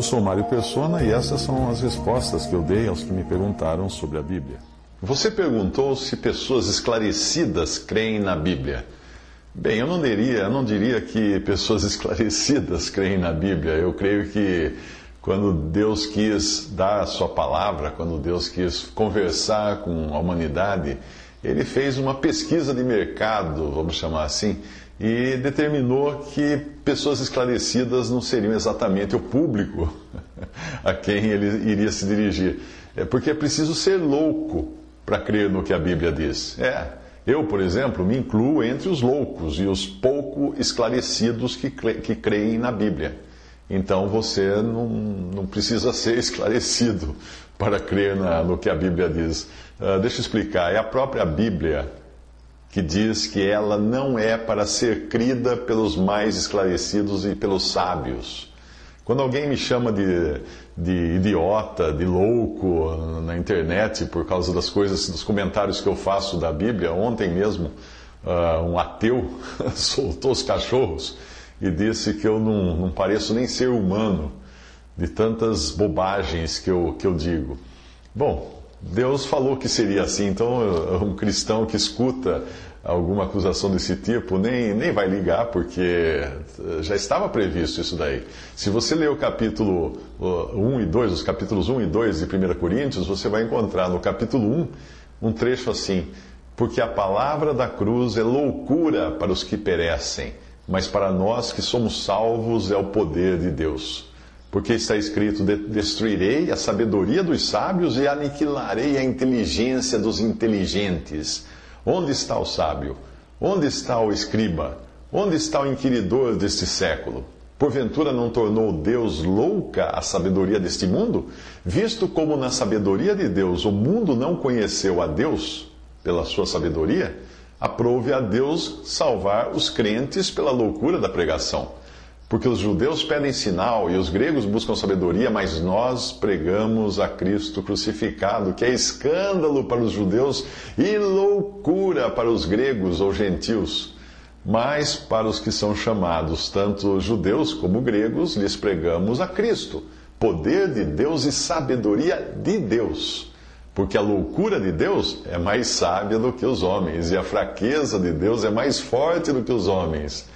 Eu sou Mário Persona e essas são as respostas que eu dei aos que me perguntaram sobre a Bíblia. Você perguntou se pessoas esclarecidas creem na Bíblia. Bem, eu não diria, eu não diria que pessoas esclarecidas creem na Bíblia. Eu creio que quando Deus quis dar a sua palavra, quando Deus quis conversar com a humanidade, ele fez uma pesquisa de mercado, vamos chamar assim, e determinou que pessoas esclarecidas não seriam exatamente o público a quem ele iria se dirigir. É porque é preciso ser louco para crer no que a Bíblia diz. É, eu, por exemplo, me incluo entre os loucos e os pouco esclarecidos que, que creem na Bíblia. Então você não, não precisa ser esclarecido para crer na, no que a Bíblia diz. Uh, deixa eu explicar. É a própria Bíblia que diz que ela não é para ser crida pelos mais esclarecidos e pelos sábios. Quando alguém me chama de, de idiota, de louco na internet por causa das coisas, dos comentários que eu faço da Bíblia, ontem mesmo uh, um ateu soltou os cachorros e disse que eu não, não pareço nem ser humano de tantas bobagens que eu, que eu digo. Bom, Deus falou que seria assim, então um cristão que escuta alguma acusação desse tipo nem, nem vai ligar, porque já estava previsto isso daí. Se você ler o capítulo 1 e 2, os capítulos 1 e 2 de 1 Coríntios, você vai encontrar no capítulo 1 um trecho assim: Porque a palavra da cruz é loucura para os que perecem, mas para nós que somos salvos é o poder de Deus. Porque está escrito: Destruirei a sabedoria dos sábios e aniquilarei a inteligência dos inteligentes. Onde está o sábio? Onde está o escriba? Onde está o inquiridor deste século? Porventura não tornou Deus louca a sabedoria deste mundo? Visto como na sabedoria de Deus o mundo não conheceu a Deus pela sua sabedoria, aprove a Deus salvar os crentes pela loucura da pregação. Porque os judeus pedem sinal e os gregos buscam sabedoria, mas nós pregamos a Cristo crucificado, que é escândalo para os judeus e loucura para os gregos ou gentios. Mas para os que são chamados, tanto judeus como gregos, lhes pregamos a Cristo, poder de Deus e sabedoria de Deus. Porque a loucura de Deus é mais sábia do que os homens, e a fraqueza de Deus é mais forte do que os homens.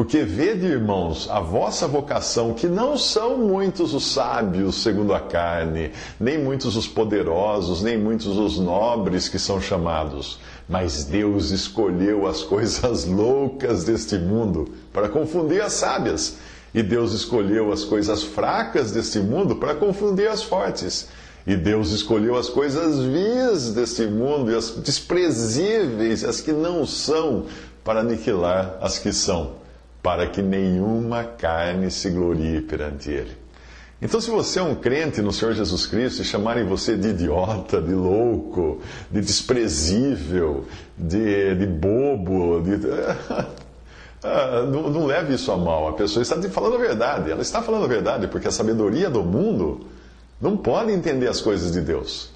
Porque vede, irmãos, a vossa vocação, que não são muitos os sábios segundo a carne, nem muitos os poderosos, nem muitos os nobres que são chamados, mas Deus escolheu as coisas loucas deste mundo para confundir as sábias, e Deus escolheu as coisas fracas deste mundo para confundir as fortes. E Deus escolheu as coisas vis deste mundo e as desprezíveis, as que não são, para aniquilar as que são para que nenhuma carne se glorie perante Ele. Então, se você é um crente no Senhor Jesus Cristo e chamarem você de idiota, de louco, de desprezível, de, de bobo, de... Ah, não, não leve isso a mal. A pessoa está falando a verdade. Ela está falando a verdade porque a sabedoria do mundo não pode entender as coisas de Deus.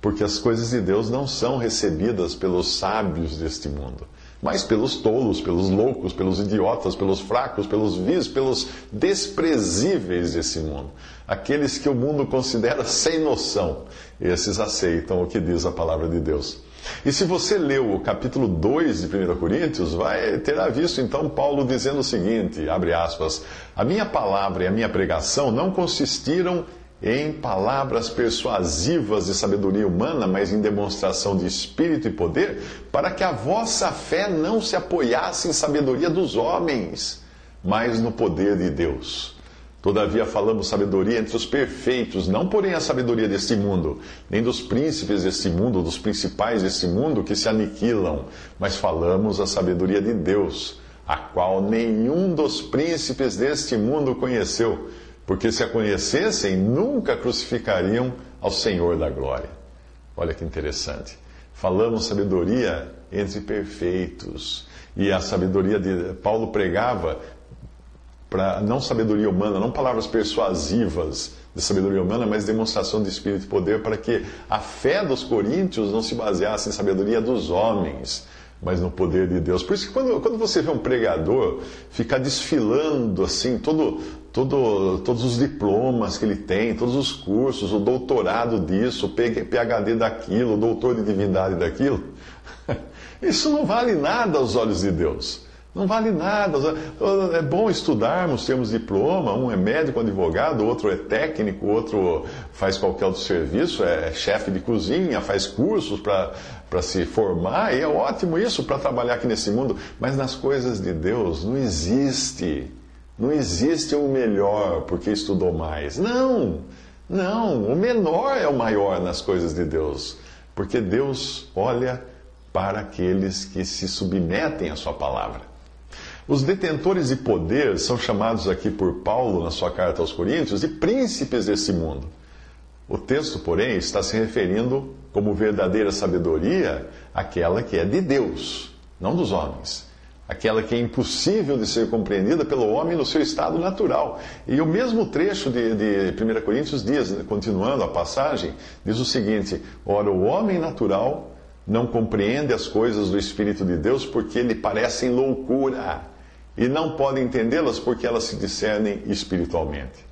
Porque as coisas de Deus não são recebidas pelos sábios deste mundo mas pelos tolos, pelos loucos, pelos idiotas, pelos fracos, pelos vis, pelos desprezíveis desse mundo. Aqueles que o mundo considera sem noção. Esses aceitam o que diz a palavra de Deus. E se você leu o capítulo 2 de 1 Coríntios, vai terá visto então Paulo dizendo o seguinte, abre aspas, a minha palavra e a minha pregação não consistiram em palavras persuasivas de sabedoria humana, mas em demonstração de espírito e poder, para que a vossa fé não se apoiasse em sabedoria dos homens, mas no poder de Deus. Todavia falamos sabedoria entre os perfeitos, não porém a sabedoria deste mundo, nem dos príncipes deste mundo, dos principais deste mundo que se aniquilam, mas falamos a sabedoria de Deus a qual nenhum dos príncipes deste mundo conheceu, porque se a conhecessem, nunca crucificariam ao Senhor da glória. Olha que interessante. Falamos sabedoria entre perfeitos. E a sabedoria de Paulo pregava para não sabedoria humana, não palavras persuasivas de sabedoria humana, mas demonstração de espírito e poder para que a fé dos coríntios não se baseasse em sabedoria dos homens, mas no poder de Deus. Por isso que quando, quando você vê um pregador ficar desfilando assim, todo, todo, todos os diplomas que ele tem, todos os cursos, o doutorado disso, o PhD daquilo, o doutor de divindade daquilo, isso não vale nada aos olhos de Deus. Não vale nada. É bom estudarmos, termos diploma. Um é médico, advogado, outro é técnico, outro faz qualquer outro serviço, é chefe de cozinha, faz cursos para se formar. E é ótimo isso para trabalhar aqui nesse mundo. Mas nas coisas de Deus não existe. Não existe o melhor porque estudou mais. Não, não. O menor é o maior nas coisas de Deus. Porque Deus olha para aqueles que se submetem à Sua palavra. Os detentores de poder são chamados aqui por Paulo, na sua carta aos Coríntios, de príncipes desse mundo. O texto, porém, está se referindo como verdadeira sabedoria àquela que é de Deus, não dos homens. Aquela que é impossível de ser compreendida pelo homem no seu estado natural. E o mesmo trecho de, de 1 Coríntios diz, continuando a passagem, diz o seguinte: Ora, o homem natural não compreende as coisas do Espírito de Deus porque lhe parecem loucura e não pode entendê-las porque elas se discernem espiritualmente.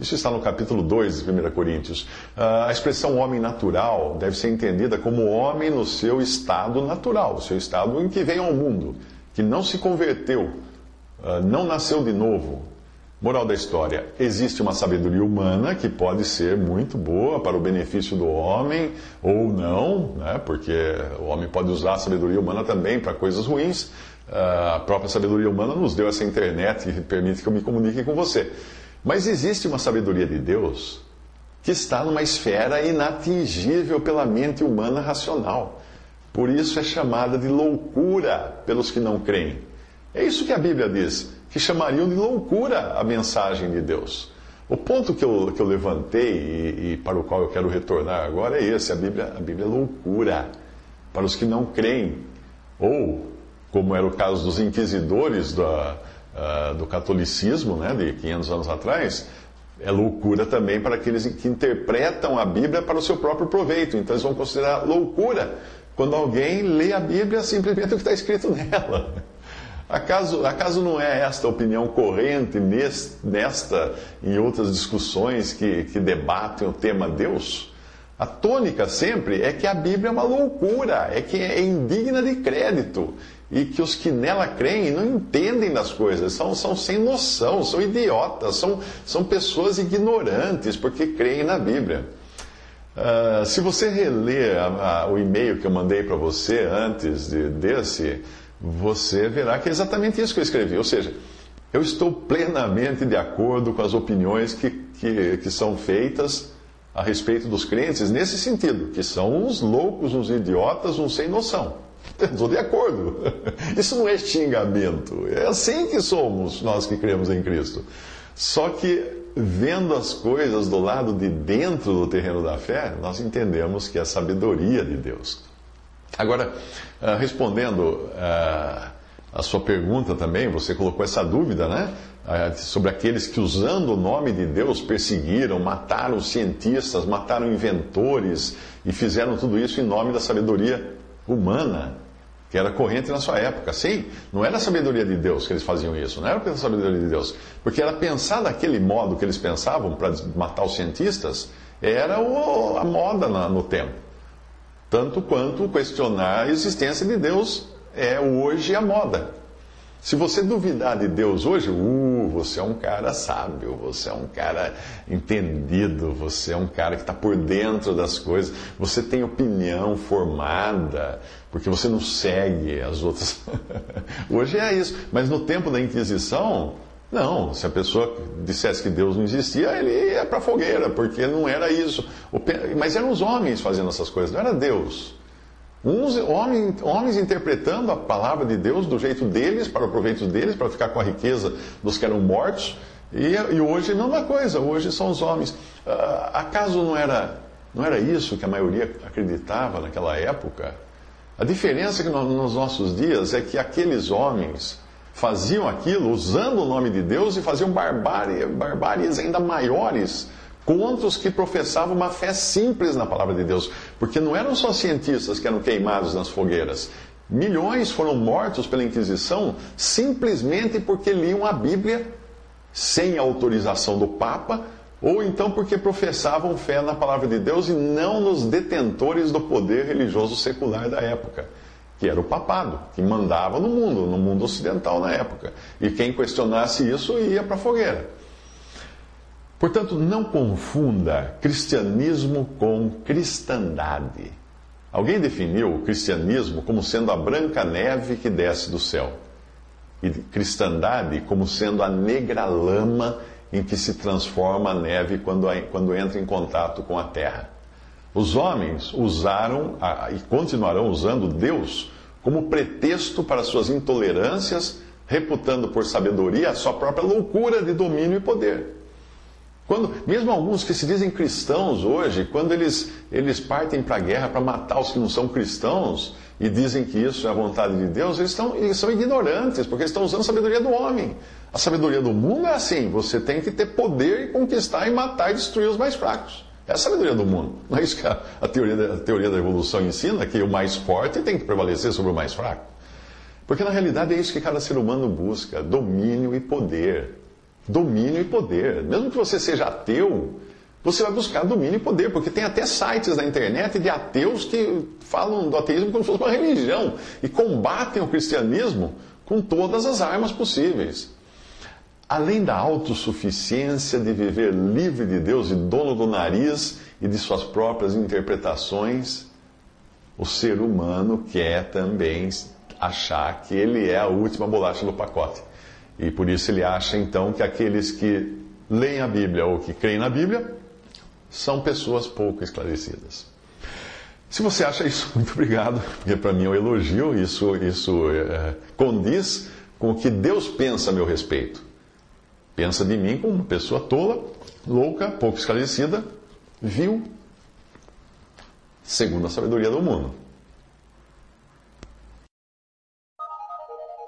Isso está no capítulo 2 de 1 Coríntios. Uh, a expressão homem natural deve ser entendida como homem no seu estado natural, o seu estado em que veio ao mundo, que não se converteu, uh, não nasceu de novo. Moral da história: existe uma sabedoria humana que pode ser muito boa para o benefício do homem, ou não, né? porque o homem pode usar a sabedoria humana também para coisas ruins a própria sabedoria humana nos deu essa internet que permite que eu me comunique com você. Mas existe uma sabedoria de Deus que está numa esfera inatingível pela mente humana racional. Por isso é chamada de loucura pelos que não creem. É isso que a Bíblia diz, que chamariam de loucura a mensagem de Deus. O ponto que eu, que eu levantei e, e para o qual eu quero retornar agora é esse: a Bíblia, a Bíblia é loucura para os que não creem, ou como era o caso dos inquisidores do, uh, do catolicismo, né, de 500 anos atrás, é loucura também para aqueles que interpretam a Bíblia para o seu próprio proveito. Então eles vão considerar loucura quando alguém lê a Bíblia simplesmente o que está escrito nela. Acaso, acaso não é esta a opinião corrente nesta e outras discussões que, que debatem o tema Deus? A tônica sempre é que a Bíblia é uma loucura, é que é indigna de crédito e que os que nela creem não entendem das coisas, são, são sem noção, são idiotas, são, são pessoas ignorantes porque creem na Bíblia. Uh, se você reler a, a, o e-mail que eu mandei para você antes de, desse, você verá que é exatamente isso que eu escrevi. Ou seja, eu estou plenamente de acordo com as opiniões que, que, que são feitas a respeito dos crentes nesse sentido, que são uns loucos, uns idiotas, uns sem noção. Estou de acordo. Isso não é xingamento. É assim que somos nós que cremos em Cristo. Só que, vendo as coisas do lado de dentro do terreno da fé, nós entendemos que é a sabedoria de Deus. Agora, ah, respondendo ah, a sua pergunta também, você colocou essa dúvida, né? Ah, sobre aqueles que, usando o nome de Deus, perseguiram, mataram cientistas, mataram inventores e fizeram tudo isso em nome da sabedoria humana que era corrente na sua época. Sim, não era a sabedoria de Deus que eles faziam isso, não era a sabedoria de Deus. Porque era pensar daquele modo que eles pensavam para matar os cientistas, era o, a moda na, no tempo. Tanto quanto questionar a existência de Deus é hoje a moda. Se você duvidar de Deus hoje, uh, você é um cara sábio, você é um cara entendido, você é um cara que está por dentro das coisas, você tem opinião formada, porque você não segue as outras. hoje é isso. Mas no tempo da Inquisição, não. Se a pessoa dissesse que Deus não existia, ele ia para a fogueira, porque não era isso. Mas eram os homens fazendo essas coisas, não era Deus. Uns homens, homens interpretando a palavra de Deus do jeito deles, para o proveito deles, para ficar com a riqueza dos que eram mortos. E, e hoje não é coisa, hoje são os homens. Uh, acaso não era, não era isso que a maioria acreditava naquela época? A diferença que no, nos nossos dias é que aqueles homens faziam aquilo usando o nome de Deus e faziam barbárie, barbáries ainda maiores contra os que professavam uma fé simples na palavra de Deus. Porque não eram só cientistas que eram queimados nas fogueiras. Milhões foram mortos pela Inquisição simplesmente porque liam a Bíblia sem autorização do Papa, ou então porque professavam fé na palavra de Deus e não nos detentores do poder religioso secular da época, que era o papado, que mandava no mundo, no mundo ocidental na época. E quem questionasse isso ia para a fogueira. Portanto, não confunda cristianismo com cristandade. Alguém definiu o cristianismo como sendo a branca neve que desce do céu, e cristandade como sendo a negra lama em que se transforma a neve quando, quando entra em contato com a terra. Os homens usaram e continuarão usando Deus como pretexto para suas intolerâncias, reputando por sabedoria a sua própria loucura de domínio e poder. Quando, mesmo alguns que se dizem cristãos hoje, quando eles, eles partem para a guerra para matar os que não são cristãos e dizem que isso é a vontade de Deus, eles, estão, eles são ignorantes, porque eles estão usando a sabedoria do homem. A sabedoria do mundo é assim: você tem que ter poder e conquistar e matar e destruir os mais fracos. É a sabedoria do mundo. Não é isso que a, a, teoria, a teoria da evolução ensina, que o mais forte tem que prevalecer sobre o mais fraco. Porque na realidade é isso que cada ser humano busca: domínio e poder domínio e poder. Mesmo que você seja ateu, você vai buscar domínio e poder, porque tem até sites na internet de ateus que falam do ateísmo como se fosse uma religião e combatem o cristianismo com todas as armas possíveis. Além da autossuficiência de viver livre de Deus e dono do nariz e de suas próprias interpretações, o ser humano quer também achar que ele é a última bolacha do pacote. E por isso ele acha então que aqueles que leem a Bíblia ou que creem na Bíblia são pessoas pouco esclarecidas. Se você acha isso, muito obrigado, porque para mim é um elogio, isso, isso é, condiz com o que Deus pensa a meu respeito. Pensa de mim como uma pessoa tola, louca, pouco esclarecida, vil, segundo a sabedoria do mundo.